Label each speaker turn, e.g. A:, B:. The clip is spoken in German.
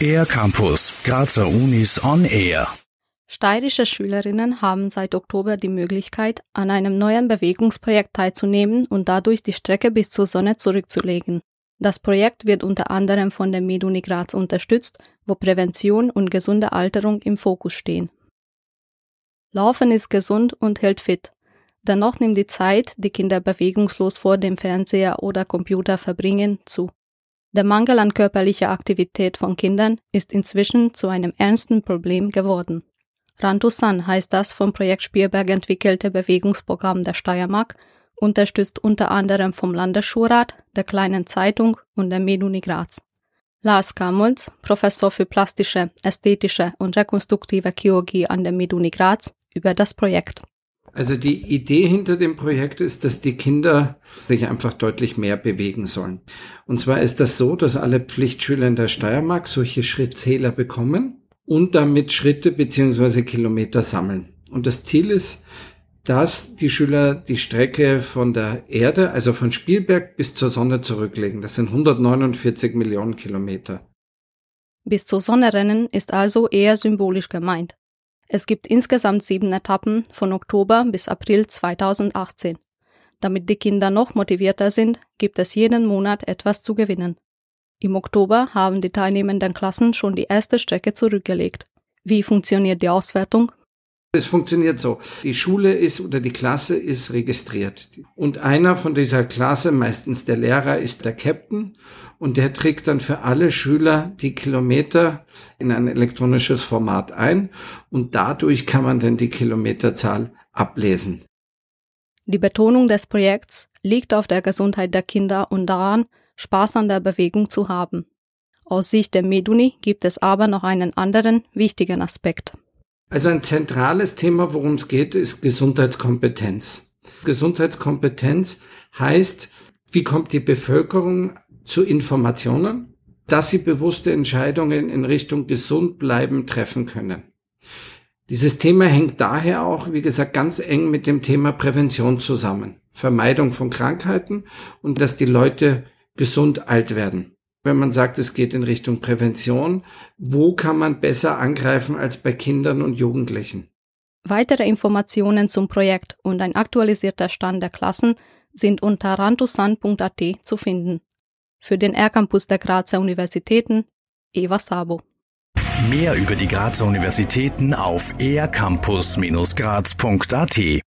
A: Air Campus, Grazer Unis on Air.
B: Steirische Schülerinnen haben seit Oktober die Möglichkeit, an einem neuen Bewegungsprojekt teilzunehmen und dadurch die Strecke bis zur Sonne zurückzulegen. Das Projekt wird unter anderem von der Meduni Graz unterstützt, wo Prävention und gesunde Alterung im Fokus stehen. Laufen ist gesund und hält fit. Dennoch nimmt die Zeit, die Kinder bewegungslos vor dem Fernseher oder Computer verbringen, zu. Der Mangel an körperlicher Aktivität von Kindern ist inzwischen zu einem ernsten Problem geworden. Rantusan heißt das vom Projekt Spielberg entwickelte Bewegungsprogramm der Steiermark, unterstützt unter anderem vom Landesschulrat, der Kleinen Zeitung und der Meduni Graz. Lars Kamolz, Professor für plastische, ästhetische und rekonstruktive Chirurgie an der Meduni Graz, über das Projekt.
C: Also die Idee hinter dem Projekt ist, dass die Kinder sich einfach deutlich mehr bewegen sollen. Und zwar ist das so, dass alle Pflichtschüler in der Steiermark solche Schrittzähler bekommen und damit Schritte beziehungsweise Kilometer sammeln. Und das Ziel ist, dass die Schüler die Strecke von der Erde, also von Spielberg bis zur Sonne zurücklegen. Das sind 149 Millionen Kilometer.
B: Bis zur Sonne rennen ist also eher symbolisch gemeint. Es gibt insgesamt sieben Etappen von Oktober bis April 2018. Damit die Kinder noch motivierter sind, gibt es jeden Monat etwas zu gewinnen. Im Oktober haben die teilnehmenden Klassen schon die erste Strecke zurückgelegt. Wie funktioniert die Auswertung?
C: Es funktioniert so. Die Schule ist oder die Klasse ist registriert. Und einer von dieser Klasse, meistens der Lehrer, ist der Captain und der trägt dann für alle Schüler die Kilometer in ein elektronisches Format ein und dadurch kann man dann die Kilometerzahl ablesen.
B: Die Betonung des Projekts liegt auf der Gesundheit der Kinder und daran, Spaß an der Bewegung zu haben. Aus Sicht der Meduni gibt es aber noch einen anderen wichtigen Aspekt.
C: Also ein zentrales Thema, worum es geht, ist Gesundheitskompetenz. Gesundheitskompetenz heißt, wie kommt die Bevölkerung zu Informationen, dass sie bewusste Entscheidungen in Richtung gesund bleiben treffen können. Dieses Thema hängt daher auch, wie gesagt, ganz eng mit dem Thema Prävention zusammen. Vermeidung von Krankheiten und dass die Leute gesund alt werden. Wenn man sagt, es geht in Richtung Prävention, wo kann man besser angreifen als bei Kindern und Jugendlichen?
B: Weitere Informationen zum Projekt und ein aktualisierter Stand der Klassen sind unter rantusan.at zu finden. Für den R-Campus der Grazer Universitäten, Eva Sabo.
A: Mehr über die Grazer Universitäten auf ercampus-graz.at